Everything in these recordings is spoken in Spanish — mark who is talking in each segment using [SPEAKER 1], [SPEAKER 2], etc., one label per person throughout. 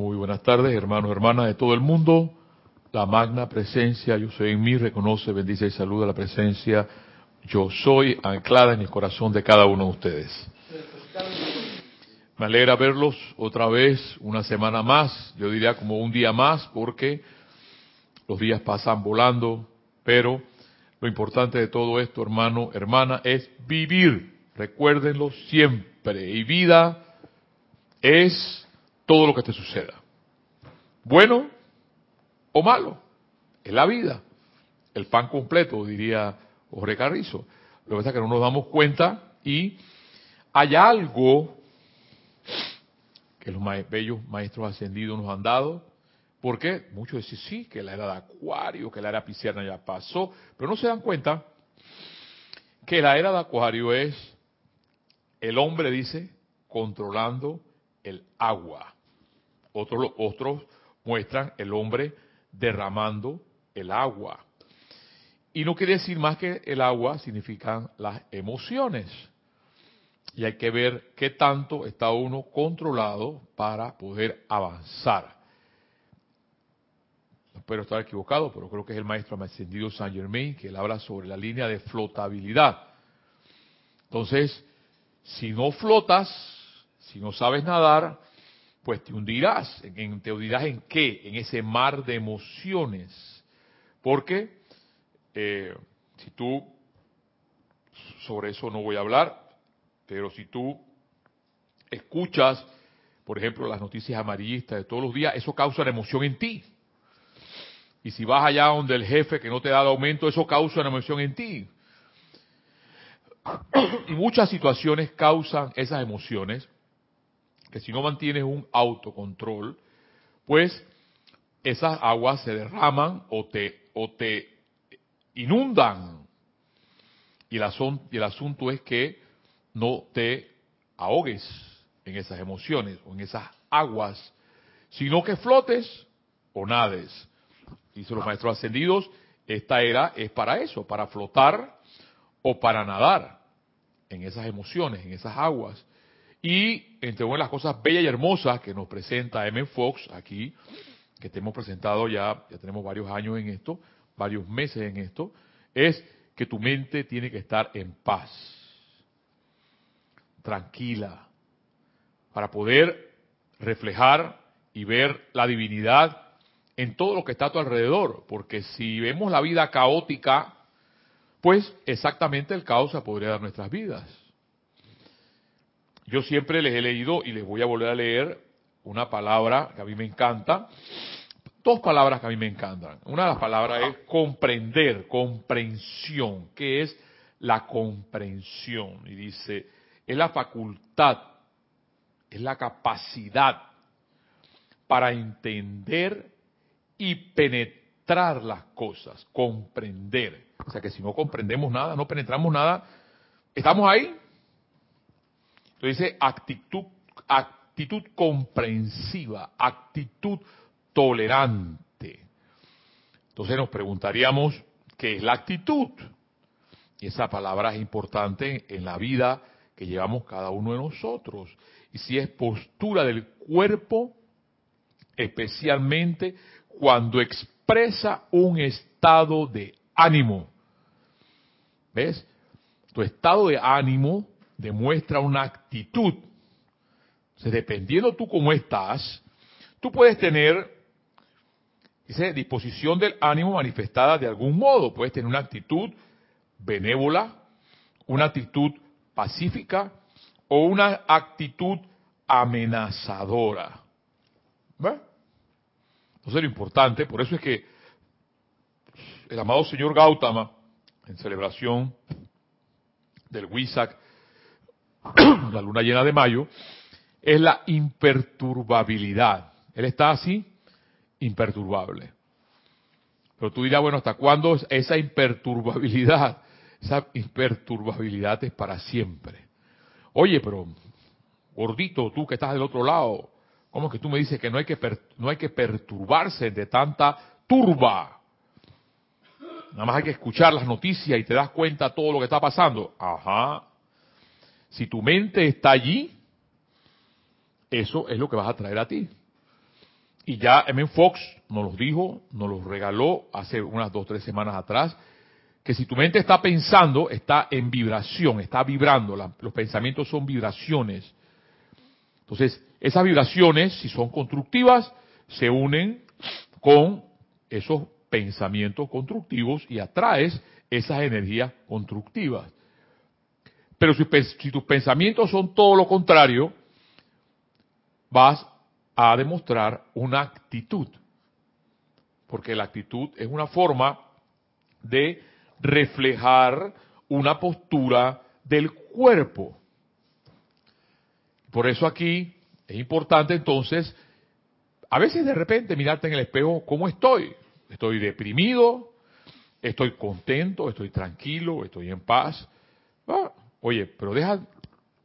[SPEAKER 1] Muy buenas tardes, hermanos, hermanas de todo el mundo. La magna presencia, yo soy en mí, reconoce, bendice y saluda la presencia. Yo soy anclada en el corazón de cada uno de ustedes. Me alegra verlos otra vez, una semana más, yo diría como un día más, porque los días pasan volando, pero lo importante de todo esto, hermano, hermana, es vivir. Recuérdenlo siempre. Y vida es todo lo que te suceda. Bueno o malo. Es la vida. El pan completo, diría Jorge Carrizo. Lo que pasa es que no nos damos cuenta y hay algo que los bellos maestros ascendidos nos han dado. Porque muchos dicen, sí, que la era de Acuario, que la era Pisciana ya pasó, pero no se dan cuenta que la era de Acuario es el hombre, dice, controlando el agua. Otros, muestran el hombre derramando el agua. Y no quiere decir más que el agua significan las emociones. Y hay que ver qué tanto está uno controlado para poder avanzar. Espero estar equivocado, pero creo que es el maestro ascendido Saint Germain que él habla sobre la línea de flotabilidad. Entonces, si no flotas, si no sabes nadar, pues te hundirás. ¿En, ¿Te hundirás en qué? En ese mar de emociones. Porque eh, si tú, sobre eso no voy a hablar, pero si tú escuchas, por ejemplo, las noticias amarillistas de todos los días, eso causa una emoción en ti. Y si vas allá donde el jefe que no te da el aumento, eso causa una emoción en ti. Y muchas situaciones causan esas emociones que si no mantienes un autocontrol, pues esas aguas se derraman o te, o te inundan. Y el, asunto, el asunto es que no te ahogues en esas emociones o en esas aguas, sino que flotes o nades. Dicen los maestros ascendidos, esta era es para eso, para flotar o para nadar en esas emociones, en esas aguas. Y entre una de las cosas bellas y hermosas que nos presenta M. Fox aquí, que te hemos presentado ya, ya tenemos varios años en esto, varios meses en esto, es que tu mente tiene que estar en paz, tranquila, para poder reflejar y ver la divinidad en todo lo que está a tu alrededor, porque si vemos la vida caótica, pues exactamente el caos se podría dar nuestras vidas. Yo siempre les he leído y les voy a volver a leer una palabra que a mí me encanta, dos palabras que a mí me encantan. Una de las palabras es comprender, comprensión. ¿Qué es la comprensión? Y dice, es la facultad, es la capacidad para entender y penetrar las cosas, comprender. O sea que si no comprendemos nada, no penetramos nada, estamos ahí entonces dice actitud, actitud comprensiva, actitud tolerante. Entonces nos preguntaríamos, ¿qué es la actitud? Y esa palabra es importante en la vida que llevamos cada uno de nosotros. Y si es postura del cuerpo, especialmente cuando expresa un estado de ánimo. ¿Ves? Tu estado de ánimo demuestra una actitud. Entonces, dependiendo tú cómo estás, tú puedes tener esa disposición del ánimo manifestada de algún modo. Puedes tener una actitud benévola, una actitud pacífica o una actitud amenazadora. ¿Ve? Entonces lo importante, por eso es que el amado señor Gautama, en celebración del Wisak la luna llena de mayo, es la imperturbabilidad. Él está así, imperturbable. Pero tú dirás, bueno, ¿hasta cuándo esa imperturbabilidad? Esa imperturbabilidad es para siempre. Oye, pero gordito, tú que estás del otro lado, ¿cómo es que tú me dices que no hay que, no hay que perturbarse de tanta turba? Nada más hay que escuchar las noticias y te das cuenta de todo lo que está pasando. Ajá, si tu mente está allí, eso es lo que vas a traer a ti. Y ya M. Fox nos los dijo, nos los regaló hace unas dos, tres semanas atrás, que si tu mente está pensando, está en vibración, está vibrando, los pensamientos son vibraciones. Entonces, esas vibraciones, si son constructivas, se unen con esos pensamientos constructivos y atraes esas energías constructivas. Pero si, si tus pensamientos son todo lo contrario, vas a demostrar una actitud. Porque la actitud es una forma de reflejar una postura del cuerpo. Por eso aquí es importante entonces, a veces de repente mirarte en el espejo, ¿cómo estoy? ¿Estoy deprimido? ¿Estoy contento? ¿Estoy tranquilo? ¿Estoy en paz? Ah, oye, pero deja,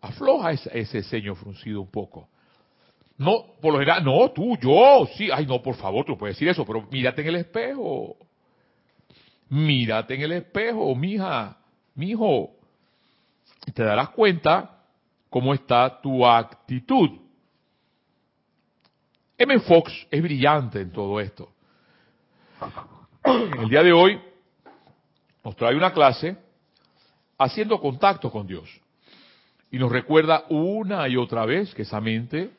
[SPEAKER 1] afloja ese, ese ceño fruncido un poco. No, por lo general, no, tú, yo, sí, ay, no, por favor, tú puedes decir eso, pero mírate en el espejo. Mírate en el espejo, mija, mijo. Y te darás cuenta cómo está tu actitud. M. Fox es brillante en todo esto. El día de hoy nos trae una clase haciendo contacto con Dios. Y nos recuerda una y otra vez que esa mente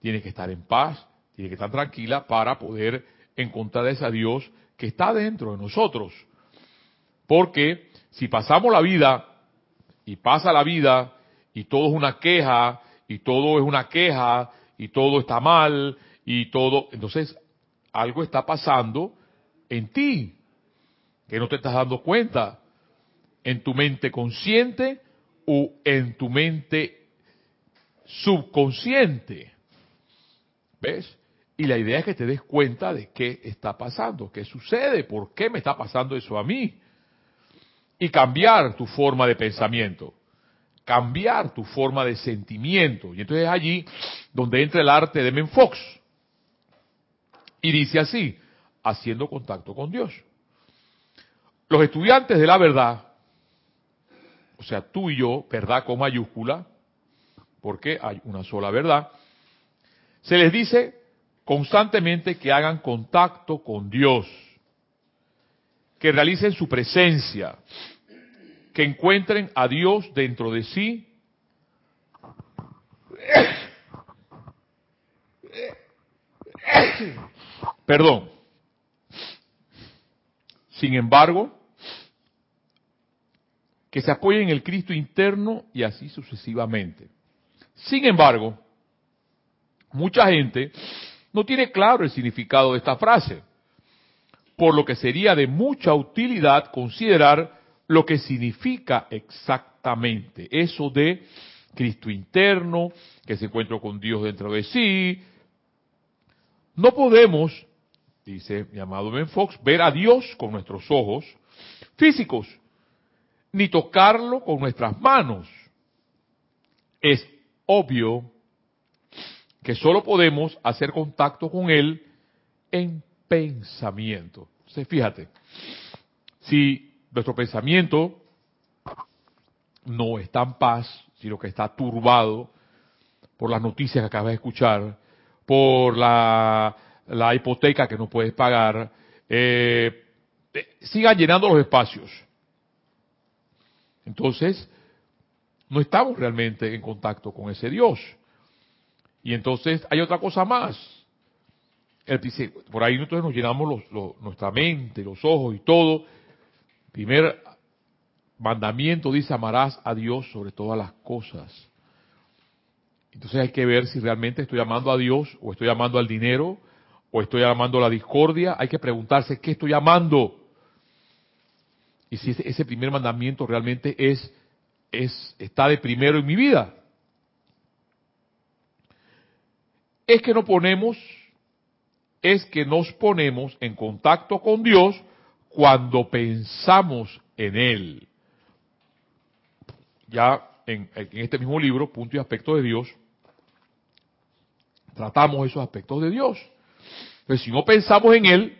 [SPEAKER 1] tiene que estar en paz, tiene que estar tranquila para poder encontrar a ese Dios que está dentro de nosotros. Porque si pasamos la vida y pasa la vida y todo es una queja y todo es una queja y todo está mal y todo, entonces algo está pasando en ti que no te estás dando cuenta en tu mente consciente o en tu mente subconsciente. ¿Ves? Y la idea es que te des cuenta de qué está pasando, qué sucede, por qué me está pasando eso a mí. Y cambiar tu forma de pensamiento, cambiar tu forma de sentimiento. Y entonces es allí donde entra el arte de Menfox. Y dice así, haciendo contacto con Dios. Los estudiantes de la verdad, o sea, tú y yo, verdad con mayúscula, porque hay una sola verdad, se les dice constantemente que hagan contacto con Dios, que realicen su presencia, que encuentren a Dios dentro de sí. Perdón. Sin embargo, que se apoyen en el Cristo interno y así sucesivamente. Sin embargo, mucha gente no tiene claro el significado de esta frase, por lo que sería de mucha utilidad considerar lo que significa exactamente eso de Cristo interno, que se encuentra con Dios dentro de sí. No podemos, dice mi amado Ben Fox, ver a Dios con nuestros ojos físicos, ni tocarlo con nuestras manos. Es obvio que solo podemos hacer contacto con Él en pensamiento. Entonces, fíjate, si nuestro pensamiento no está en paz, sino que está turbado por las noticias que acabas de escuchar, por la, hipoteca que no puedes pagar, eh, sigan llenando los espacios. Entonces, no estamos realmente en contacto con ese Dios. Y entonces hay otra cosa más. por ahí nosotros nos llenamos nuestra mente, los ojos y todo. Primer mandamiento dice, amarás a Dios sobre todas las cosas. Entonces hay que ver si realmente estoy amando a Dios o estoy amando al dinero o estoy amando a la discordia. Hay que preguntarse qué estoy amando. Y si ese, primer mandamiento realmente es, es, está de primero en mi vida. es que nos ponemos, es que nos ponemos en contacto con Dios cuando pensamos en Él. Ya en, este mismo libro, Punto y Aspectos de Dios, tratamos esos aspectos de Dios. Pero si no pensamos en Él,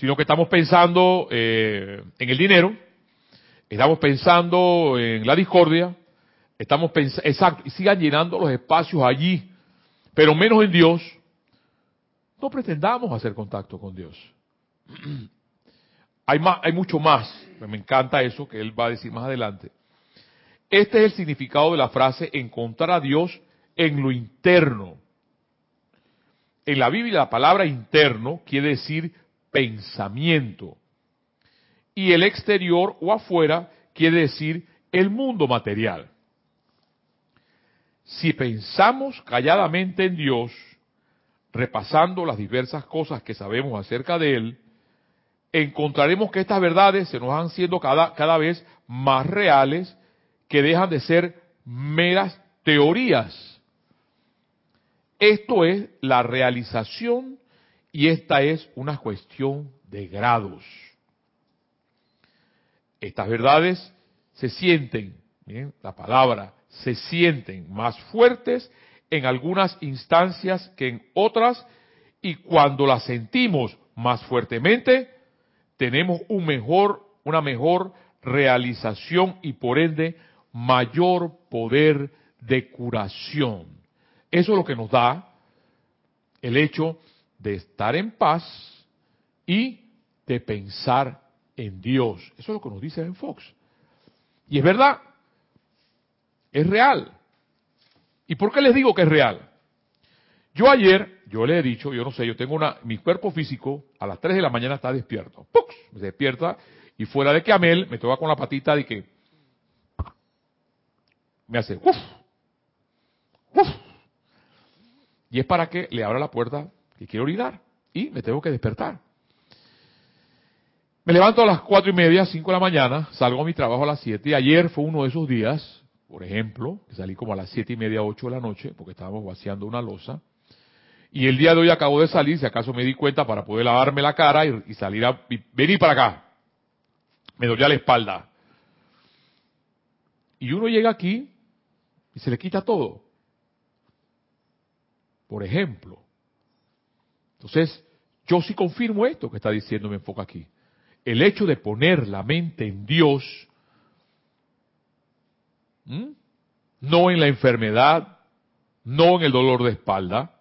[SPEAKER 1] sino que estamos pensando eh, en el dinero, estamos pensando en la discordia, estamos pensando, exacto, y sigan llenando los espacios allí pero menos en Dios, no pretendamos hacer contacto con Dios. Hay, más, hay mucho más, me encanta eso que él va a decir más adelante. Este es el significado de la frase encontrar a Dios en lo interno. En la Biblia la palabra interno quiere decir pensamiento. Y el exterior o afuera quiere decir el mundo material. Si pensamos calladamente en Dios, repasando las diversas cosas que sabemos acerca de Él, encontraremos que estas verdades se nos van siendo cada, cada vez más reales, que dejan de ser meras teorías. Esto es la realización y esta es una cuestión de grados. Estas verdades se sienten, la palabra, se sienten más fuertes en algunas instancias que en otras y cuando las sentimos más fuertemente, tenemos un mejor, una mejor realización y por ende mayor poder de curación. Eso es lo que nos da el hecho de estar en paz y de pensar en Dios. Eso es lo que nos dice Ben Fox. Y es verdad, es real. ¿Y por qué les digo que es real? Yo ayer, yo le he dicho, yo no sé, yo tengo una, mi cuerpo físico a las 3 de la mañana está despierto. ¡Pux! Me despierta y fuera de que Amel me toca con la patita de que me hace ¡uf! ¡uf! Y es para que le abra la puerta que quiero orinar y me tengo que despertar. Me levanto a las cuatro y media, cinco de la mañana, salgo a mi trabajo a las siete. Ayer fue uno de esos días, por ejemplo, que salí como a las siete y media, ocho de la noche, porque estábamos vaciando una losa. Y el día de hoy acabo de salir, si acaso me di cuenta, para poder lavarme la cara y, salir a venir para acá. Me dolía la espalda. Y uno llega aquí y se le quita todo. Por ejemplo. Entonces, yo sí confirmo esto que está diciendo me enfoca aquí. El hecho de poner la mente en Dios, no en la enfermedad, no en el dolor de espalda,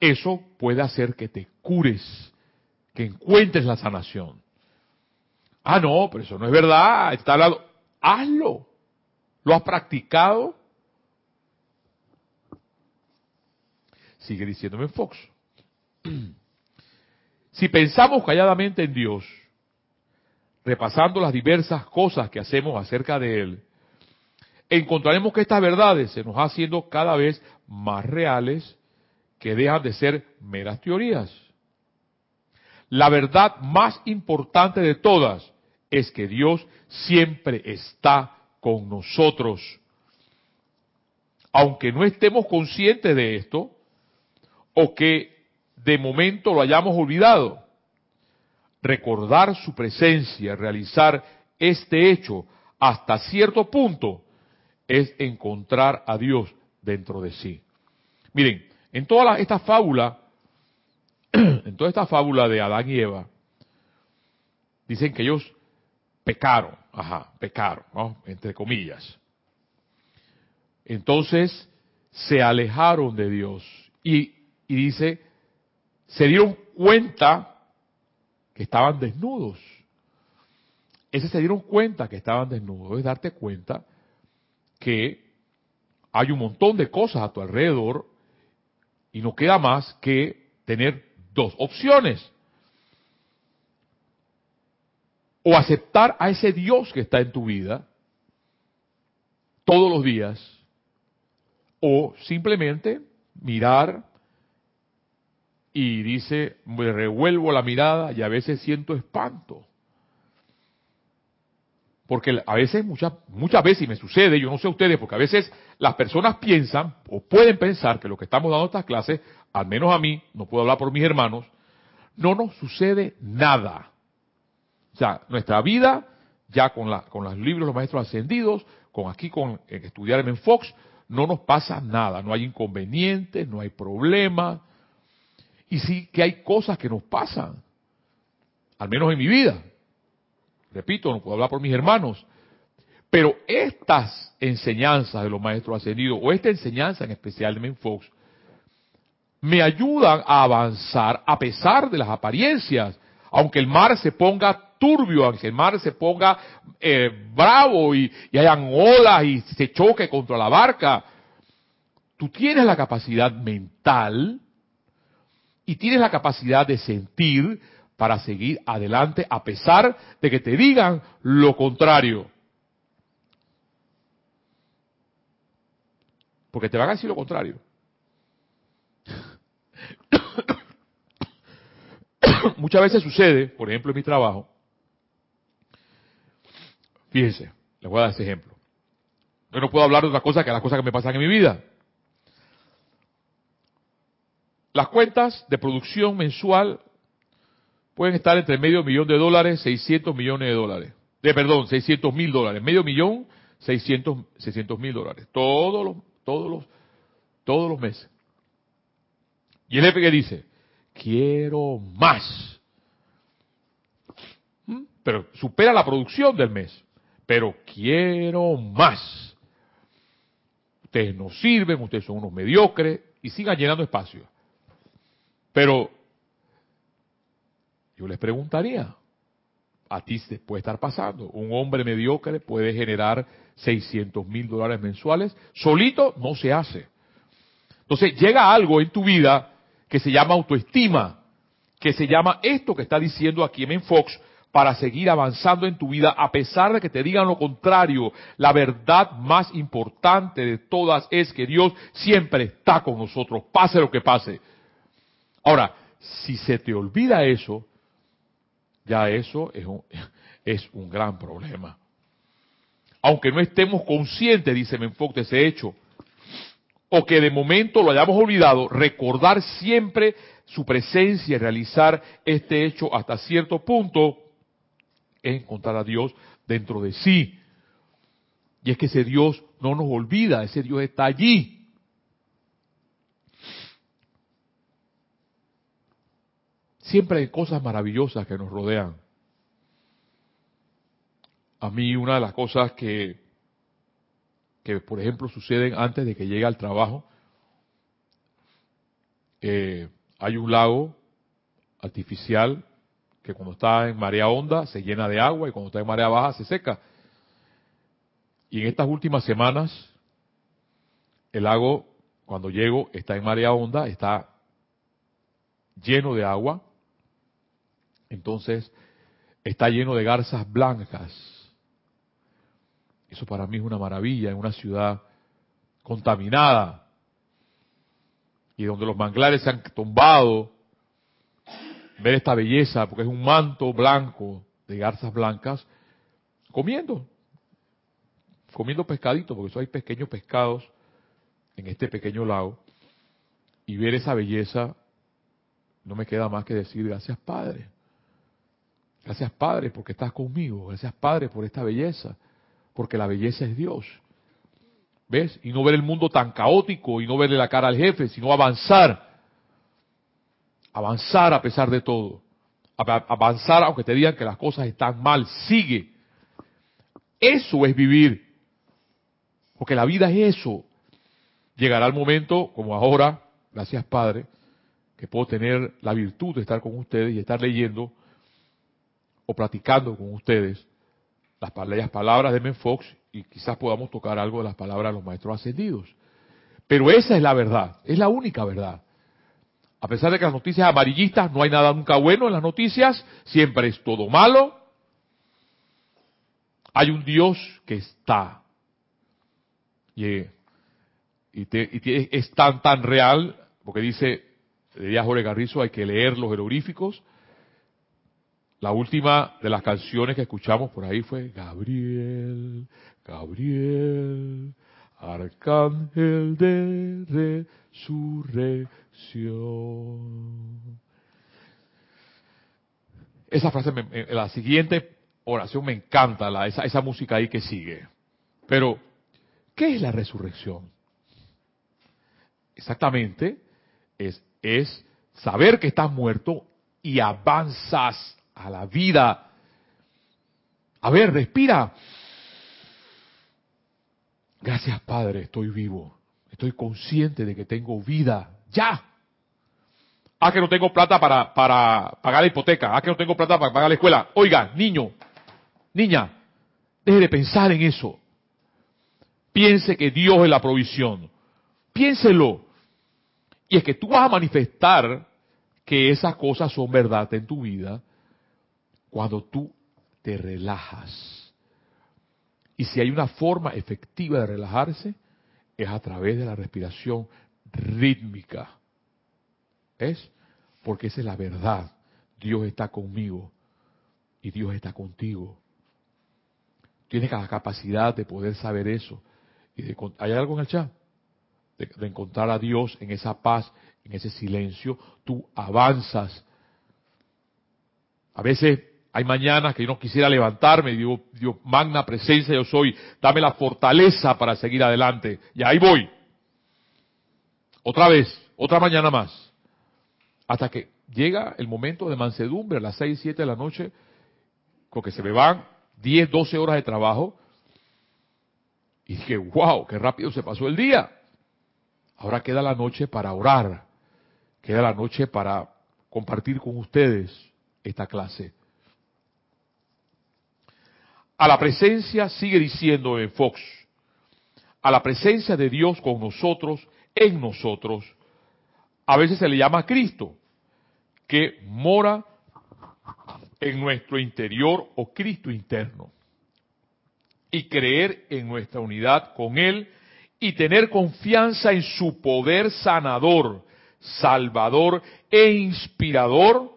[SPEAKER 1] eso puede hacer que te cures, que encuentres la sanación. Ah, no, pero eso no es verdad, está al lado. Hazlo. ¿Lo has practicado? Sigue diciéndome Fox. Si pensamos calladamente en Dios, repasando las diversas cosas que hacemos acerca de Él, encontraremos que estas verdades se nos haciendo cada vez más reales que dejan de ser meras teorías. La verdad más importante de todas es que Dios siempre está con nosotros. Aunque no estemos conscientes de esto, o que de momento lo hayamos olvidado, recordar su presencia, realizar este hecho hasta cierto punto, es encontrar a Dios dentro de sí. Miren, en toda esta fábula, en toda esta fábula de Adán y Eva, dicen que ellos pecaron, ajá, pecaron, entre comillas. Entonces se alejaron de Dios y, y dice, se dieron cuenta que estaban desnudos. Ese se dieron cuenta que estaban desnudos, es darte cuenta que hay un montón de cosas a tu alrededor y no queda más que tener dos opciones. O aceptar a ese Dios que está en tu vida todos los días, o simplemente mirar y dice, me revuelvo la mirada y a veces siento espanto. Porque a veces, muchas, muchas veces, y me sucede, yo no sé ustedes, porque a veces las personas piensan o pueden pensar que lo que estamos dando estas clases, al menos a mí, no puedo hablar por mis hermanos, no nos sucede nada. O sea, nuestra vida, ya con, la, con los libros los maestros ascendidos, con aquí con estudiar en Fox, no nos pasa nada, no hay inconvenientes, no hay problemas, y sí que hay cosas que nos pasan, al menos en mi vida. Repito, no puedo hablar por mis hermanos. Pero estas enseñanzas de los maestros ascendidos, o esta enseñanza en especial de Menfox, me ayudan a avanzar a pesar de las apariencias. Aunque el mar se ponga turbio, aunque el mar se ponga eh, bravo y, y hayan olas y se choque contra la barca, tú tienes la capacidad mental y tienes la capacidad de sentir para seguir adelante a pesar de que te digan lo contrario. Porque te van a decir lo contrario. Muchas veces sucede, por ejemplo, en mi trabajo, fíjense, les voy a dar ese ejemplo. Yo no puedo hablar de otra cosa que las cosas que me pasan en mi vida. Las cuentas de producción mensual pueden estar entre medio millón de dólares, 600 millones de dólares. De perdón, 600 mil dólares. Medio millón, 600 mil dólares. Todos los, todos los, todos los meses. Y el jefe que dice, quiero más. ¿Mm? Pero supera la producción del mes. Pero quiero más. Ustedes no sirven, ustedes son unos mediocres y sigan llenando espacio. Pero yo les preguntaría, a ti te puede estar pasando, un hombre mediocre puede generar 600 mil dólares mensuales, solito no se hace. Entonces llega algo en tu vida que se llama autoestima, que se llama esto que está diciendo aquí en Fox, para seguir avanzando en tu vida a pesar de que te digan lo contrario. La verdad más importante de todas es que Dios siempre está con nosotros, pase lo que pase. Ahora, si se te olvida eso, ya eso es un, gran problema. Aunque no estemos conscientes, dice Menfox, de ese hecho, o que de momento lo hayamos olvidado, recordar siempre su presencia y realizar este hecho hasta cierto punto es encontrar a Dios dentro de sí. Y es que ese Dios no nos olvida, ese Dios está allí. Siempre hay cosas maravillosas que nos rodean. A mí una de las cosas que, que por ejemplo, suceden antes de que llegue al trabajo, eh, hay un lago artificial que cuando está en marea honda se llena de agua y cuando está en marea baja se seca. Y en estas últimas semanas, el lago, cuando llego, está en marea honda, está lleno de agua entonces está lleno de garzas blancas. Eso para mí es una maravilla en una ciudad contaminada y donde los manglares se han tumbado. Ver esta belleza, porque es un manto blanco de garzas blancas, comiendo, comiendo pescadito, porque eso hay pequeños pescados en este pequeño lago, y ver esa belleza, no me queda más que decir gracias Padre. Gracias Padre porque estás conmigo. Gracias Padre por esta belleza. Porque la belleza es Dios. ¿Ves? Y no ver el mundo tan caótico y no verle la cara al jefe, sino avanzar. Avanzar a pesar de todo. Avanzar aunque te digan que las cosas están mal. Sigue. Eso es vivir. Porque la vida es eso. Llegará el momento, como ahora, gracias Padre, que puedo tener la virtud de estar con ustedes y estar leyendo o platicando con ustedes las, palabras de Menfox y quizás podamos tocar algo de las palabras de los maestros ascendidos. Pero esa es la verdad, es la única verdad. A pesar de que las noticias amarillistas no hay nada nunca bueno en las noticias, siempre es todo malo. Hay un Dios que está. Y, es tan, tan real, porque dice, de Jorge Garrizo, hay que leer los jeroglíficos, la última de las canciones que escuchamos por ahí fue Gabriel, Gabriel, Arcángel de resurrección. Esa frase, la siguiente oración me encanta, la, esa, esa música ahí que sigue. Pero, ¿qué es la resurrección? Exactamente, es, es saber que estás muerto y avanzas a la vida. A ver, respira. Gracias Padre, estoy vivo. Estoy consciente de que tengo vida. Ya. Ah, que no tengo plata para, para pagar la hipoteca. Ah, que no tengo plata para pagar la escuela. Oiga, niño, niña, deje de pensar en eso. Piense que Dios es la provisión. Piénselo. Y es que tú vas a manifestar que esas cosas son verdad en tu vida cuando tú te relajas. Y si hay una forma efectiva de relajarse, es a través de la respiración rítmica. ¿Es? Porque esa es la verdad. Dios está conmigo y Dios está contigo. Tienes la capacidad de poder saber eso. Y ¿Hay algo en el chat? de, encontrar a Dios en esa paz, en ese silencio, tú avanzas. A veces hay mañanas que yo no quisiera levantarme y digo, Dios, magna presencia yo soy, dame la fortaleza para seguir adelante. Y ahí voy. Otra vez, otra mañana más. Hasta que llega el momento de mansedumbre a las 6, 7 de la noche, porque se me van 10, 12 horas de trabajo. Y dije, wow, qué rápido se pasó el día. Ahora queda la noche para orar, queda la noche para compartir con ustedes esta clase. A la presencia, sigue diciendo en Fox, a la presencia de Dios con nosotros, en nosotros, a veces se le llama Cristo, que mora en nuestro interior o Cristo interno. Y creer en nuestra unidad con Él y tener confianza en su poder sanador, salvador e inspirador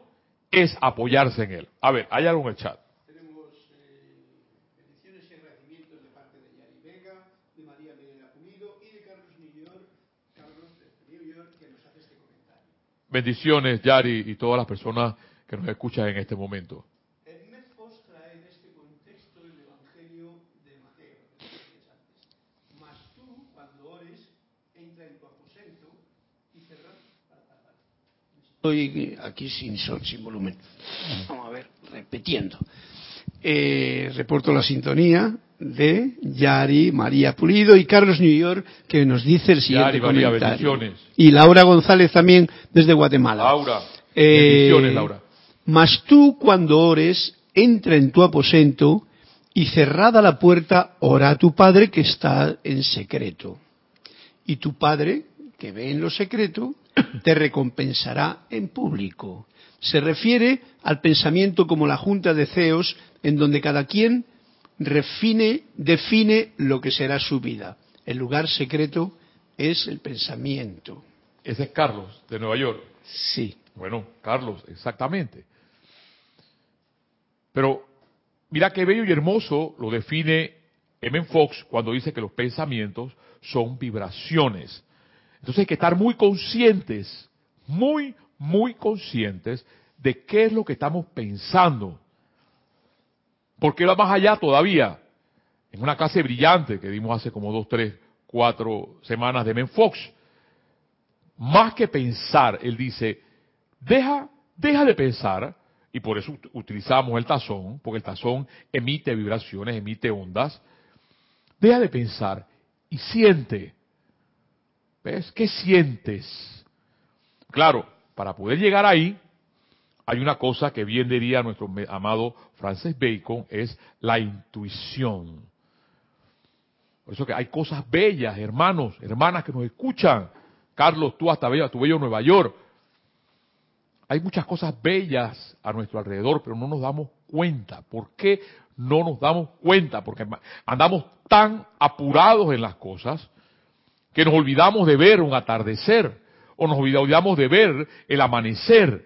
[SPEAKER 1] es apoyarse en él. A ver, hay algo en el chat. Tenemos bendiciones y agradecimientos de parte de Yari Vega, de María Melena Pulido y de Carlos New York, Carlos de New York, que nos hace este comentario. Bendiciones, Yari, y todas las personas que nos escuchan en este momento.
[SPEAKER 2] Estoy aquí sin, sin volumen. Vamos a ver, repitiendo. Eh, reporto la sintonía de Yari, María Pulido y Carlos New York, que nos dice el siguiente Yari, comentario. y Laura González también desde Guatemala.
[SPEAKER 1] Laura, eh, bendiciones, Laura.
[SPEAKER 2] Mas tú cuando ores, entra en tu aposento y cerrada la puerta, ora a tu Padre que está en secreto. Y tu Padre, que ve en lo secreto, te recompensará en público. Se refiere al pensamiento como la junta de ceos, en donde cada quien refine, define lo que será su vida. El lugar secreto es el pensamiento.
[SPEAKER 1] Ese es Carlos, de Nueva York.
[SPEAKER 2] Sí.
[SPEAKER 1] Bueno, Carlos, exactamente. Pero mira qué bello y hermoso lo define M. Fox cuando dice que los pensamientos son vibraciones. Entonces hay que estar muy conscientes, muy, muy conscientes de qué es lo que estamos pensando. Porque va más allá todavía. En una clase brillante que dimos hace como dos, tres, cuatro semanas de Men Fox, más que pensar, él dice, deja, deja de pensar, y por eso utilizamos el tazón, porque el tazón emite vibraciones, emite ondas, deja de pensar y siente. ¿Ves? ¿Qué sientes? Claro, para poder llegar ahí, hay una cosa que bien diría nuestro amado Francis Bacon, es la intuición. Por eso que hay cosas bellas, hermanos, hermanas que nos escuchan. Carlos, tú hasta bello, tu bello Nueva York. Hay muchas cosas bellas a nuestro alrededor, pero no nos damos cuenta. ¿Por qué no nos damos cuenta? Porque andamos tan apurados en las cosas que nos olvidamos de ver un atardecer, o nos olvidamos de ver el amanecer,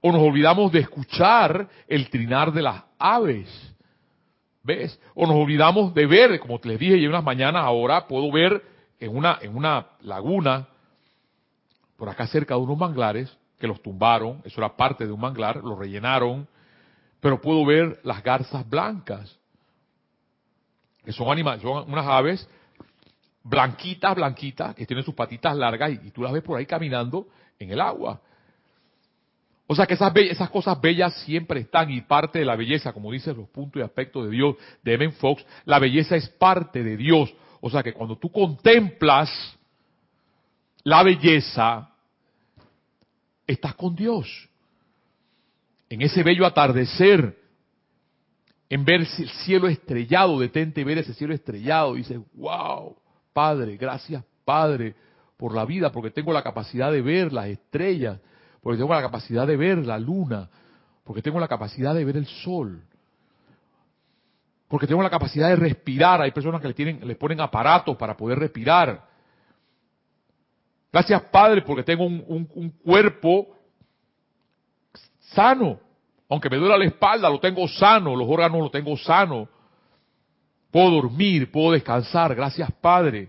[SPEAKER 1] o nos olvidamos de escuchar el trinar de las aves. ¿Ves? O nos olvidamos de ver, como les dije, y unas mañanas ahora puedo ver en una, en una laguna, por acá cerca de unos manglares, que los tumbaron, eso era parte de un manglar, lo rellenaron, pero puedo ver las garzas blancas, que son animales, son unas aves blanquitas, blanquitas, que tienen sus patitas largas y, tú las ves por ahí caminando en el agua. O sea que esas, cosas bellas siempre están y parte de la belleza, como dicen los puntos y aspectos de Dios de Evan Fox, la belleza es parte de Dios. O sea que cuando tú contemplas la belleza, estás con Dios. En ese bello atardecer, en ver el cielo estrellado, detente ver ese cielo estrellado, dices, wow, Padre, gracias Padre por la vida, porque tengo la capacidad de ver las estrellas, porque tengo la capacidad de ver la luna, porque tengo la capacidad de ver el sol, porque tengo la capacidad de respirar. Hay personas que le, tienen, le ponen aparatos para poder respirar. Gracias Padre, porque tengo un, un cuerpo sano. Aunque me duela la espalda, lo tengo sano, los órganos los tengo sano. Puedo dormir, puedo descansar, gracias Padre.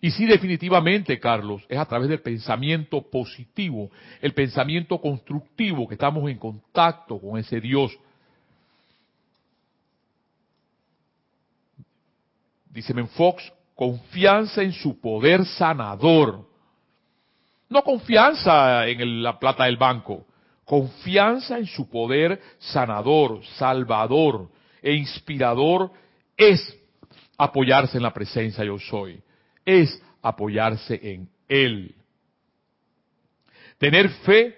[SPEAKER 1] Y sí, definitivamente, Carlos, es a través del pensamiento positivo, el pensamiento constructivo, que estamos en contacto con ese Dios. Dice Fox, confianza en su poder sanador. No confianza en la plata del banco, confianza en su poder sanador, salvador e inspirador es apoyarse en la presencia yo soy, es apoyarse en Él. Tener fe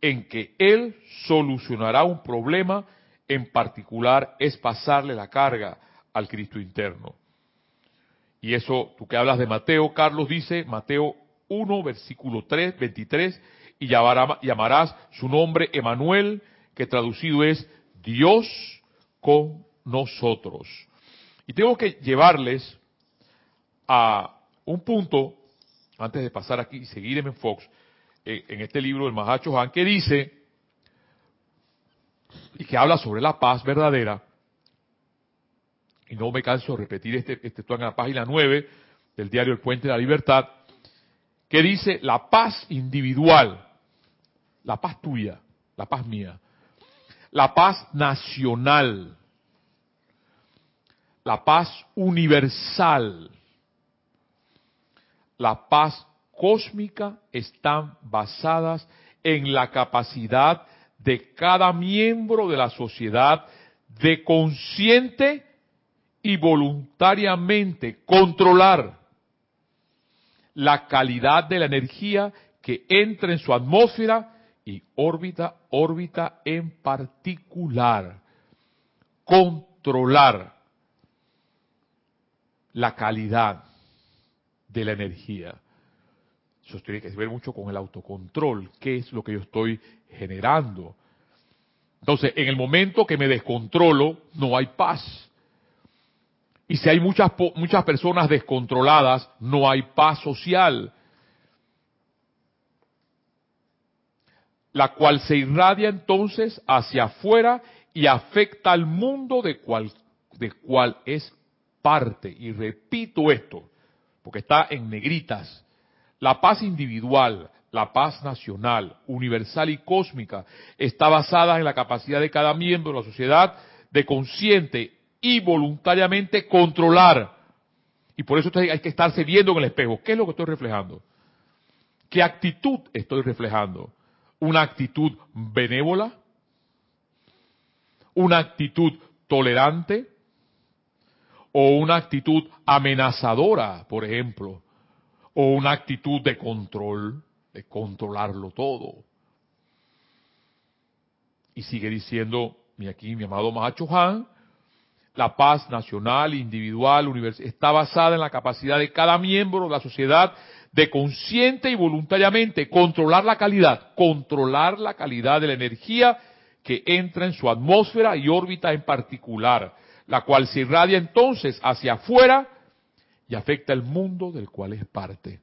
[SPEAKER 1] en que Él solucionará un problema en particular es pasarle la carga al Cristo interno. Y eso, tú que hablas de Mateo, Carlos dice, Mateo 1, versículo 3, 23, y llamarás su nombre Emanuel, que traducido es Dios con nosotros. Y tengo que llevarles a un punto, antes de pasar aquí y seguir en Fox, eh, en este libro del Mahacho Han, que dice, y que habla sobre la paz verdadera, y no me canso de repetir este, este en la página 9 del diario El Puente de la Libertad, que dice la paz individual, la paz tuya, la paz mía, la paz nacional, la paz universal, la paz cósmica están basadas en la capacidad de cada miembro de la sociedad de consciente y voluntariamente controlar la calidad de la energía que entra en su atmósfera y órbita, órbita en particular. Controlar la calidad de la energía. Eso tiene que ver mucho con el autocontrol, qué es lo que yo estoy generando. Entonces, en el momento que me descontrolo, no hay paz. Y si hay muchas, muchas personas descontroladas, no hay paz social. La cual se irradia entonces hacia afuera y afecta al mundo de cual, de cual es parte. Y repito esto, porque está en negritas. La paz individual, la paz nacional, universal y cósmica está basada en la capacidad de cada miembro de la sociedad de consciente y voluntariamente controlar. Y por eso hay que estarse viendo en el espejo. ¿Qué es lo que estoy reflejando? ¿Qué actitud estoy reflejando? ¿Una actitud benévola? ¿Una actitud tolerante? ¿O una actitud amenazadora, por ejemplo? ¿O una actitud de control, de controlarlo todo? Y sigue diciendo, mi aquí mi amado Mahacho Han, la paz nacional, individual, universal, está basada en la capacidad de cada miembro de la sociedad de consciente y voluntariamente controlar la calidad, controlar la calidad de la energía que entra en su atmósfera y órbita en particular, la cual se irradia entonces hacia afuera y afecta el mundo del cual es parte.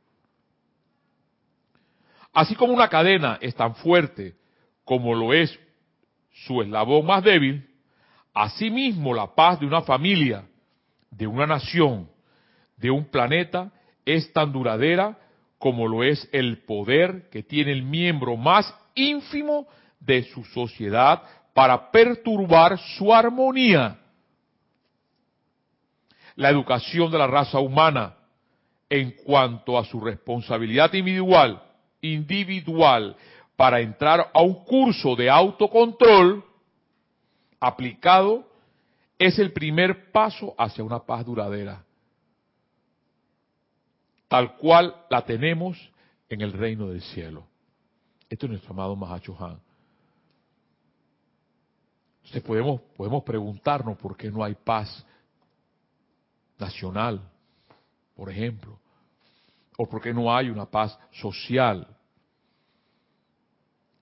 [SPEAKER 1] Así como una cadena es tan fuerte como lo es su eslabón más débil, Asimismo, la paz de una familia, de una nación, de un planeta, es tan duradera como lo es el poder que tiene el miembro más ínfimo de su sociedad para perturbar su armonía. La educación de la raza humana en cuanto a su responsabilidad individual, individual para entrar a un curso de autocontrol aplicado es el primer paso hacia una paz duradera, tal cual la tenemos en el reino del cielo. Esto es nuestro amado Mahacho Han. Entonces podemos, podemos preguntarnos por qué no hay paz nacional, por ejemplo, o por qué no hay una paz social.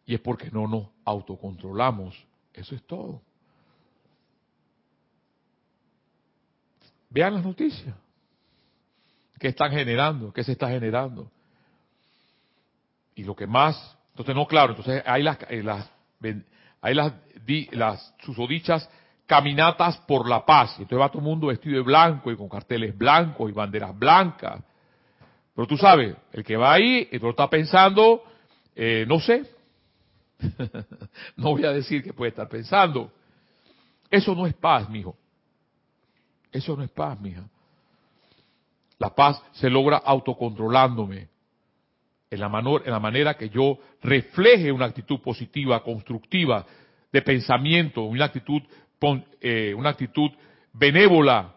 [SPEAKER 1] Y es porque no nos autocontrolamos. Eso es todo. Vean las noticias. ¿Qué están generando? ¿Qué se está generando? Y lo que más, entonces no, claro, entonces hay las, eh, hay las, las susodichas caminatas por la paz. Entonces va todo el mundo vestido de blanco y con carteles blancos y banderas blancas. Pero tú sabes, el que va ahí, el otro está pensando, eh, no sé, no voy a decir que puede estar pensando. Eso no es paz, mijo. Eso no es paz, mija. La paz se logra autocontrolándome. En la, en la manera que yo refleje una actitud positiva, constructiva, de pensamiento, una actitud, eh, una actitud benévola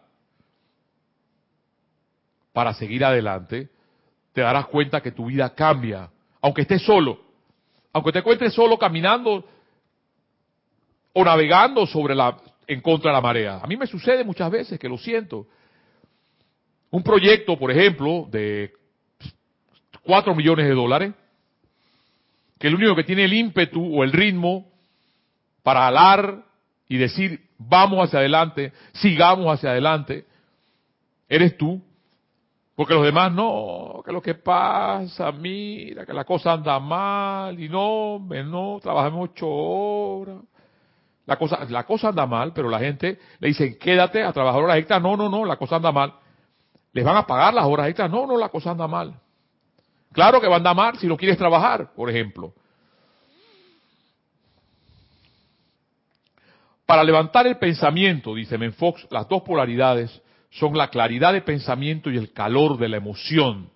[SPEAKER 1] para seguir adelante, te darás cuenta que tu vida cambia, aunque estés solo, aunque te encuentres solo caminando o navegando sobre la, en contra de la marea. A mí me sucede muchas veces que lo siento. Un proyecto, por ejemplo, de 4 millones de dólares, que el único que tiene el ímpetu o el ritmo para alar y decir, vamos hacia adelante, sigamos hacia adelante, eres tú. Porque los demás no, que lo que pasa, mira, que la cosa anda mal, y no, no, trabajamos ocho horas. La cosa, la cosa anda mal, pero la gente le dice, quédate a trabajar horas extras. No, no, no, la cosa anda mal. ¿Les van a pagar las horas extras? No, no, la cosa anda mal. Claro que va a andar mal si no quieres trabajar, por ejemplo. Para levantar el pensamiento, dice Menfox, las dos polaridades son la claridad de pensamiento y el calor de la emoción.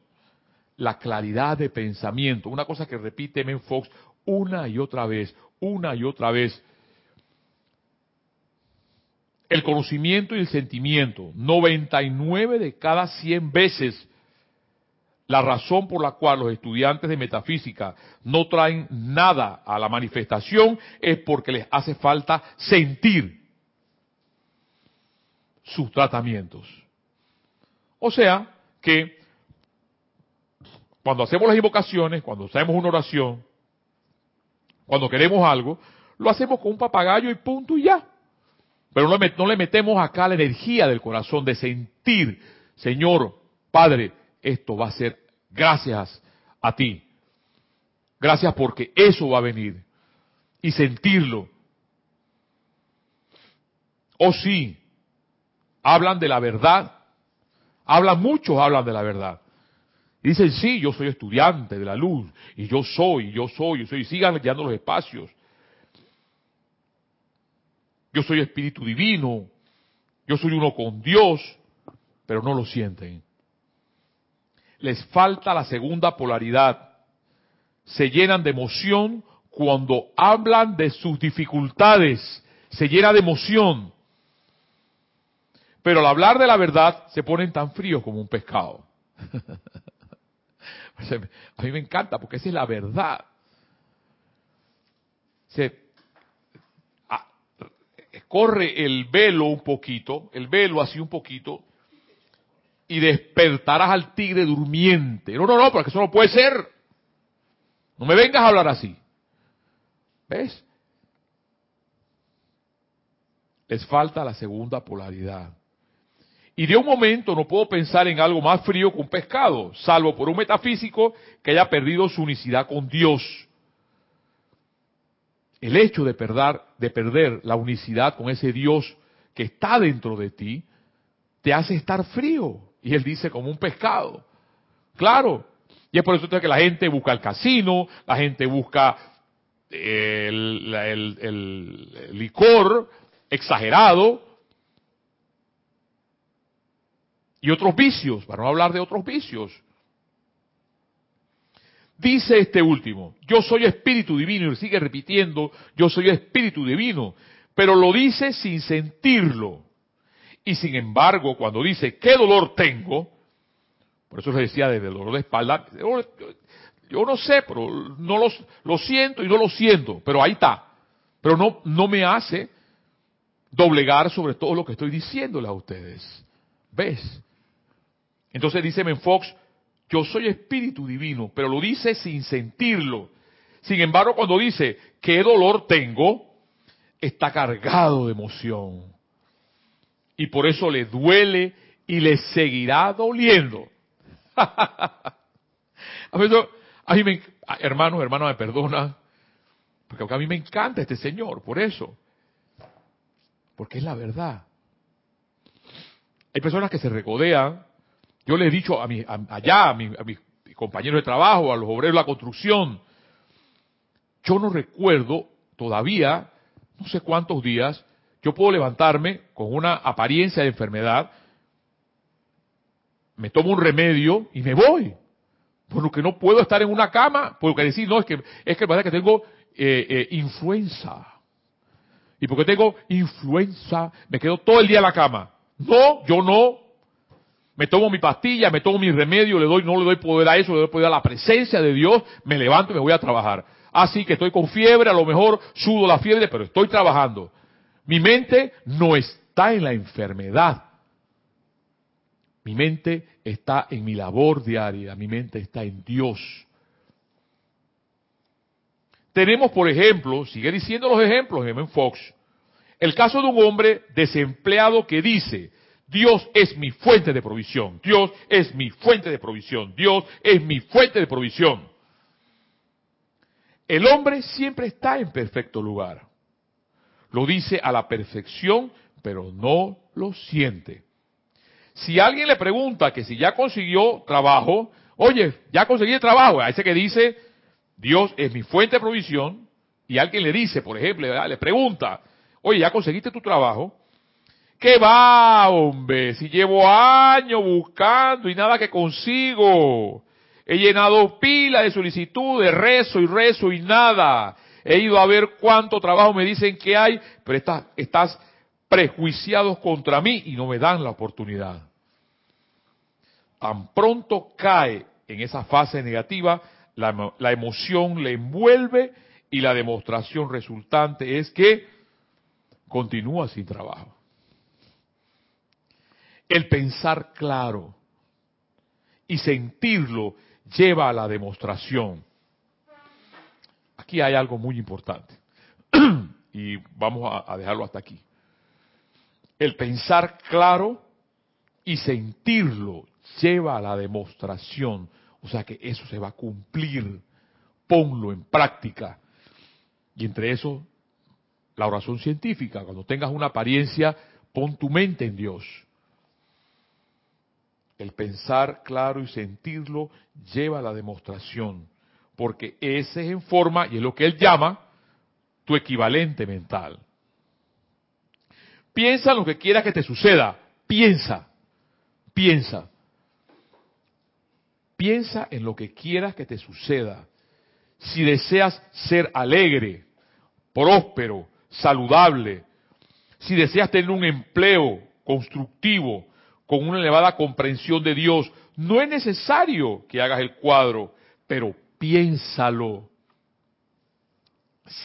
[SPEAKER 1] La claridad de pensamiento, una cosa que repite Menfox una y otra vez, una y otra vez. El conocimiento y el sentimiento, 99 de cada 100 veces la razón por la cual los estudiantes de metafísica no traen nada a la manifestación es porque les hace falta sentir sus tratamientos. O sea que cuando hacemos las invocaciones, cuando hacemos una oración, cuando queremos algo, lo hacemos con un papagayo y punto y ya. Pero no le metemos acá la energía del corazón de sentir, Señor, Padre, esto va a ser gracias a ti. Gracias porque eso va a venir. Y sentirlo. Oh, sí, hablan de la verdad. Hablan muchos, hablan de la verdad. Dicen, sí, yo soy estudiante de la luz. Y yo soy, yo soy, yo soy. Y sigan llenando los espacios. Yo soy espíritu divino. Yo soy uno con Dios. Pero no lo sienten les falta la segunda polaridad. Se llenan de emoción cuando hablan de sus dificultades. Se llena de emoción. Pero al hablar de la verdad se ponen tan fríos como un pescado. A mí me encanta porque esa es la verdad. Se corre el velo un poquito, el velo así un poquito, y despertarás al tigre durmiente. No, no, no, porque eso no puede ser. No me vengas a hablar así. ¿Ves? Les falta la segunda polaridad. Y de un momento no puedo pensar en algo más frío que un pescado, salvo por un metafísico que haya perdido su unicidad con Dios. El hecho de perder, de perder la unicidad con ese Dios que está dentro de ti, te hace estar frío. Y él dice como un pescado. Claro. Y es por eso que la gente busca el casino, la gente busca el, el licor exagerado y otros vicios, para no hablar de otros vicios. Dice este último, yo soy espíritu divino, y sigue repitiendo, yo soy espíritu divino, pero lo dice sin sentirlo. Y sin embargo, cuando dice, ¿qué dolor tengo? Por eso le decía de dolor de espalda, yo no sé, pero no los, lo siento y no lo siento, pero ahí está. Pero no, no me hace doblegar sobre todo lo que estoy diciéndole a ustedes. ¿Ves? Entonces dice Menfox, yo soy espíritu divino, pero lo dice sin sentirlo. Sin embargo, cuando dice, ¿qué dolor tengo? Está cargado de emoción. Y por eso le duele y le seguirá doliendo. a mí me, hermano, hermano, me perdona, porque a mí me encanta este Señor, por eso. Porque es la verdad. Hay personas que se recodean. Yo le he dicho a mi, allá, a, mi, a mis compañeros de trabajo, a los obreros de la construcción, yo no recuerdo todavía, no sé cuántos días, yo puedo levantarme con una apariencia de enfermedad, me tomo un remedio y me voy. Porque no puedo estar en una cama, porque decir, no, es que es que, que tengo eh, eh, influenza. Y porque tengo influenza, me quedo todo el día en la cama. No, yo no. Me tomo mi pastilla, me tomo mi remedio, le doy, no le doy poder a eso, le doy poder a la presencia de Dios, me levanto y me voy a trabajar. Así que estoy con fiebre, a lo mejor sudo la fiebre, pero estoy trabajando. Mi mente no está en la enfermedad. Mi mente está en mi labor diaria, mi mente está en Dios. Tenemos, por ejemplo, sigue diciendo los ejemplos, M. Fox, el caso de un hombre desempleado que dice, Dios es mi fuente de provisión, Dios es mi fuente de provisión, Dios es mi fuente de provisión. El hombre siempre está en perfecto lugar. Lo dice a la perfección, pero no lo siente. Si alguien le pregunta que si ya consiguió trabajo, oye, ya conseguí trabajo, a ese que dice, Dios es mi fuente de provisión, y alguien le dice, por ejemplo, le pregunta, oye, ¿ya conseguiste tu trabajo? ¿Qué va, hombre? Si llevo años buscando y nada que consigo. He llenado pila de solicitudes, rezo y rezo y nada. He ido a ver cuánto trabajo me dicen que hay, pero estás, estás prejuiciados contra mí y no me dan la oportunidad. Tan pronto cae en esa fase negativa, la, emoción le envuelve y la demostración resultante es que continúa sin trabajo. El pensar claro y sentirlo lleva a la demostración. Aquí hay algo muy importante y vamos a, dejarlo hasta aquí. El pensar claro y sentirlo lleva a la demostración o sea que eso se va a cumplir. Ponlo en práctica. Y entre eso, la oración científica. Cuando tengas una apariencia, pon tu mente en Dios. El pensar claro y sentirlo lleva a la demostración. Porque ese es en forma, y es lo que él llama, tu equivalente mental. Piensa en lo que quieras que te suceda. Piensa. Piensa. Piensa en lo que quieras que te suceda. Si deseas ser alegre, próspero, saludable, si deseas tener un empleo constructivo, con una elevada comprensión de Dios, no es necesario que hagas el cuadro, pero piénsalo,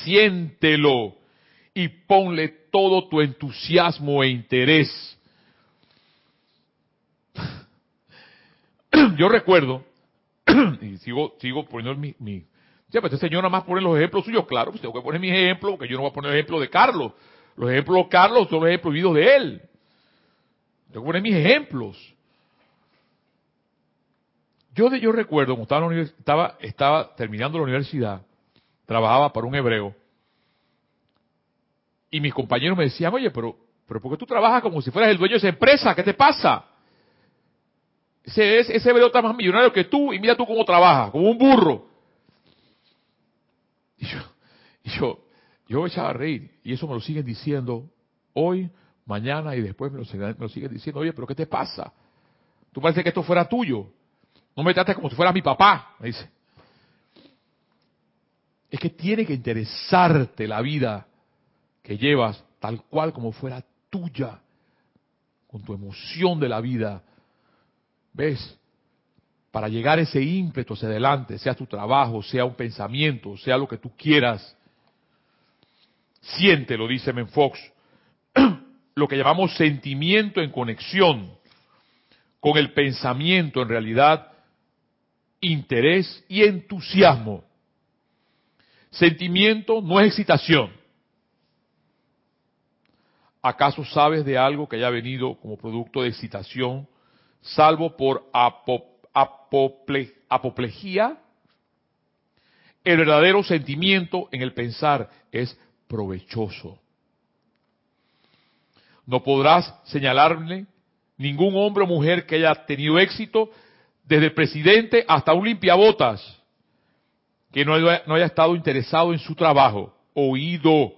[SPEAKER 1] siéntelo y ponle todo tu entusiasmo e interés. yo recuerdo, y sigo, sigo poniendo mi, mi ya, pues este señor nada más pone los ejemplos suyos, claro, pues tengo que poner mis ejemplos, porque yo no voy a poner el ejemplo de Carlos. Los ejemplos de Carlos son los ejemplos vividos de él. Tengo que poner mis ejemplos. Yo, yo recuerdo, como estaba, en la estaba, estaba terminando la universidad, trabajaba para un hebreo, y mis compañeros me decían, oye, pero, pero ¿por qué tú trabajas como si fueras el dueño de esa empresa? ¿Qué te pasa? Ese, ese hebreo está más millonario que tú y mira tú cómo trabaja, como un burro. Y yo, y yo, yo echaba a reír y eso me lo siguen diciendo hoy, mañana y después me lo, me lo siguen diciendo, oye, pero ¿qué te pasa? Tú parece que esto fuera tuyo. No me trates como si fueras mi papá, me dice. Es que tiene que interesarte la vida que llevas tal cual como fuera tuya, con tu emoción de la vida, ¿Ves? para llegar ese ímpetu hacia adelante, sea tu trabajo, sea un pensamiento, sea lo que tú quieras. Siente, lo dice Menfox, lo que llamamos sentimiento en conexión con el pensamiento, en realidad, interés y entusiasmo. Sentimiento no es excitación. ¿Acaso sabes de algo que haya venido como producto de excitación, salvo por apoplejía? El verdadero sentimiento en el pensar es provechoso. No podrás señalarle ningún hombre o mujer que haya tenido éxito, desde el presidente hasta un limpiabotas, que no haya, estado interesado en su trabajo, oído.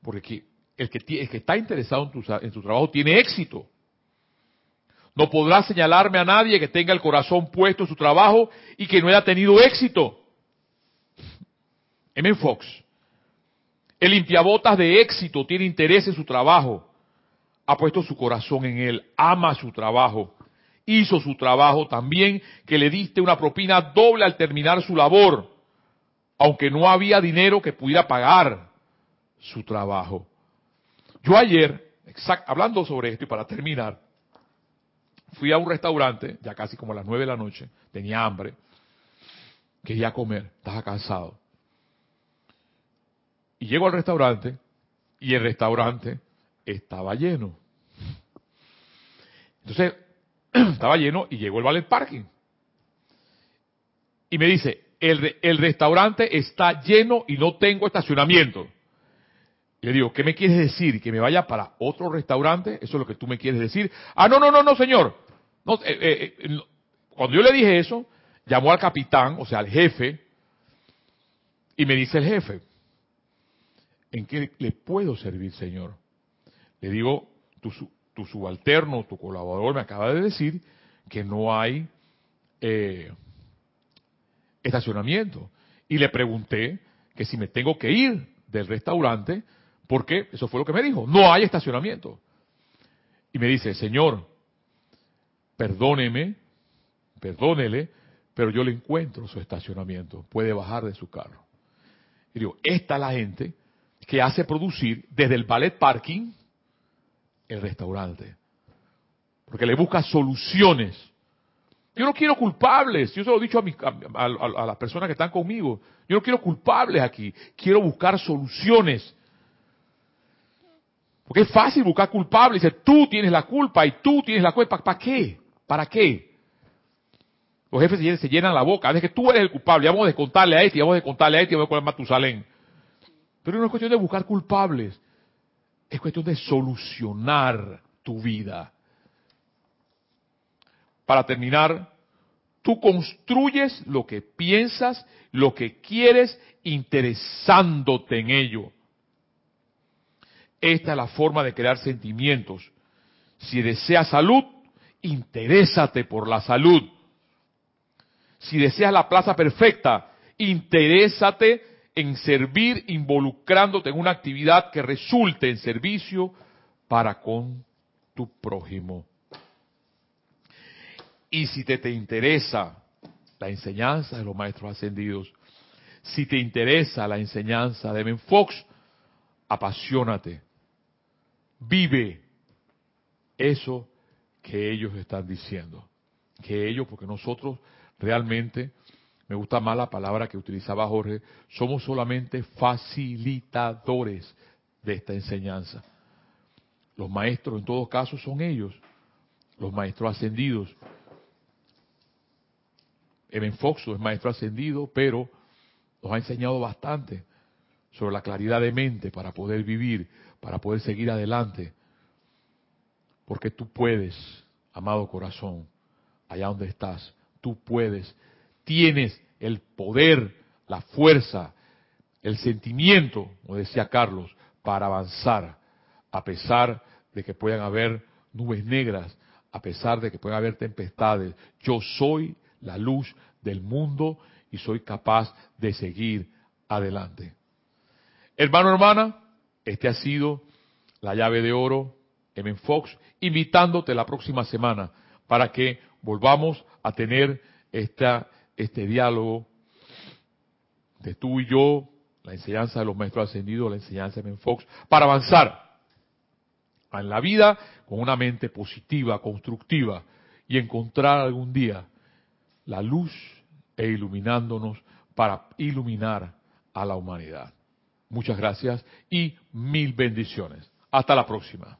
[SPEAKER 1] Porque el que, está interesado en, en su trabajo tiene éxito. No podrás señalarme a nadie que tenga el corazón puesto en su trabajo y que no haya tenido éxito. M. Fox. El limpiabotas de éxito tiene interés en su trabajo. Ha puesto su corazón en él. Ama su trabajo. Hizo su trabajo también que le diste una propina doble al terminar su labor. Aunque no había dinero que pudiera pagar su trabajo. Yo ayer, hablando sobre esto y para terminar, fui a un restaurante, ya casi como a las nueve de la noche, tenía hambre, quería comer, estaba cansado. Y llego al restaurante y el restaurante estaba lleno. Entonces, estaba lleno y llegó el valet parking. Y me dice, el, restaurante está lleno y no tengo estacionamiento. Le digo, ¿qué me quieres decir? ¿Que me vaya para otro restaurante? ¿Eso es lo que tú me quieres decir? Ah, no, no, no, no, señor. No, eh, eh, eh, cuando yo le dije eso, llamó al capitán, o sea, al jefe, y me dice el jefe, ¿en qué le puedo servir, señor? Le digo, tu, tu subalterno, tu colaborador me acaba de decir que no hay estacionamiento. Y le pregunté que si me tengo que ir del restaurante, porque eso fue lo que me dijo, no hay estacionamiento. Y me dice, Señor, perdóneme, perdónele, pero yo le encuentro su estacionamiento, puede bajar de su carro. Y digo, esta es la gente que hace producir desde el ballet parking el restaurante. Porque le busca soluciones. Yo no quiero culpables, yo se lo he dicho a, a las personas que están conmigo, yo no quiero culpables aquí, quiero buscar soluciones porque es fácil buscar culpables. Dice, tú tienes la culpa y tú tienes la culpa. ¿Para qué? ¿Para qué? Los jefes se llenan la boca. Es que tú eres el culpable. Ya vamos a descontarle a este, ya vamos a descontarle a este y vamos a poner Matusalén. Pero no es cuestión de buscar culpables. Es cuestión de solucionar tu vida. Para terminar, tú construyes lo que piensas, lo que quieres, interesándote en ello. Esta es la forma de crear sentimientos. Si deseas salud, interésate por la salud. Si deseas la plaza perfecta, interésate en servir involucrándote en una actividad que resulte en servicio para con tu prójimo. Y si te, te interesa la enseñanza de los maestros ascendidos, si te interesa la enseñanza de Ben Fox, apasionate vive eso que ellos están diciendo. Que ellos, porque nosotros realmente, me gusta más la palabra que utilizaba Jorge, somos solamente facilitadores de esta enseñanza. Los maestros en todo caso son ellos, los maestros ascendidos. Eben Foxo es maestro ascendido, pero nos ha enseñado bastante sobre la claridad de mente para poder vivir, para poder seguir adelante. Porque tú puedes, amado corazón, allá donde estás, tú puedes, tienes el poder, la fuerza, el sentimiento, como decía Carlos, para avanzar, a pesar de que puedan haber nubes negras, a pesar de que puedan haber tempestades. Yo soy la luz del mundo y soy capaz de seguir adelante. Hermano, hermana, este ha sido la llave de oro, M. Fox, invitándote la próxima semana para que volvamos a tener esta, este diálogo de tú y yo, la enseñanza de los maestros ascendidos, la enseñanza de Fox, para avanzar en la vida con una mente positiva, constructiva y encontrar algún día la luz e iluminándonos para iluminar a la humanidad. Muchas gracias y mil bendiciones. Hasta la próxima.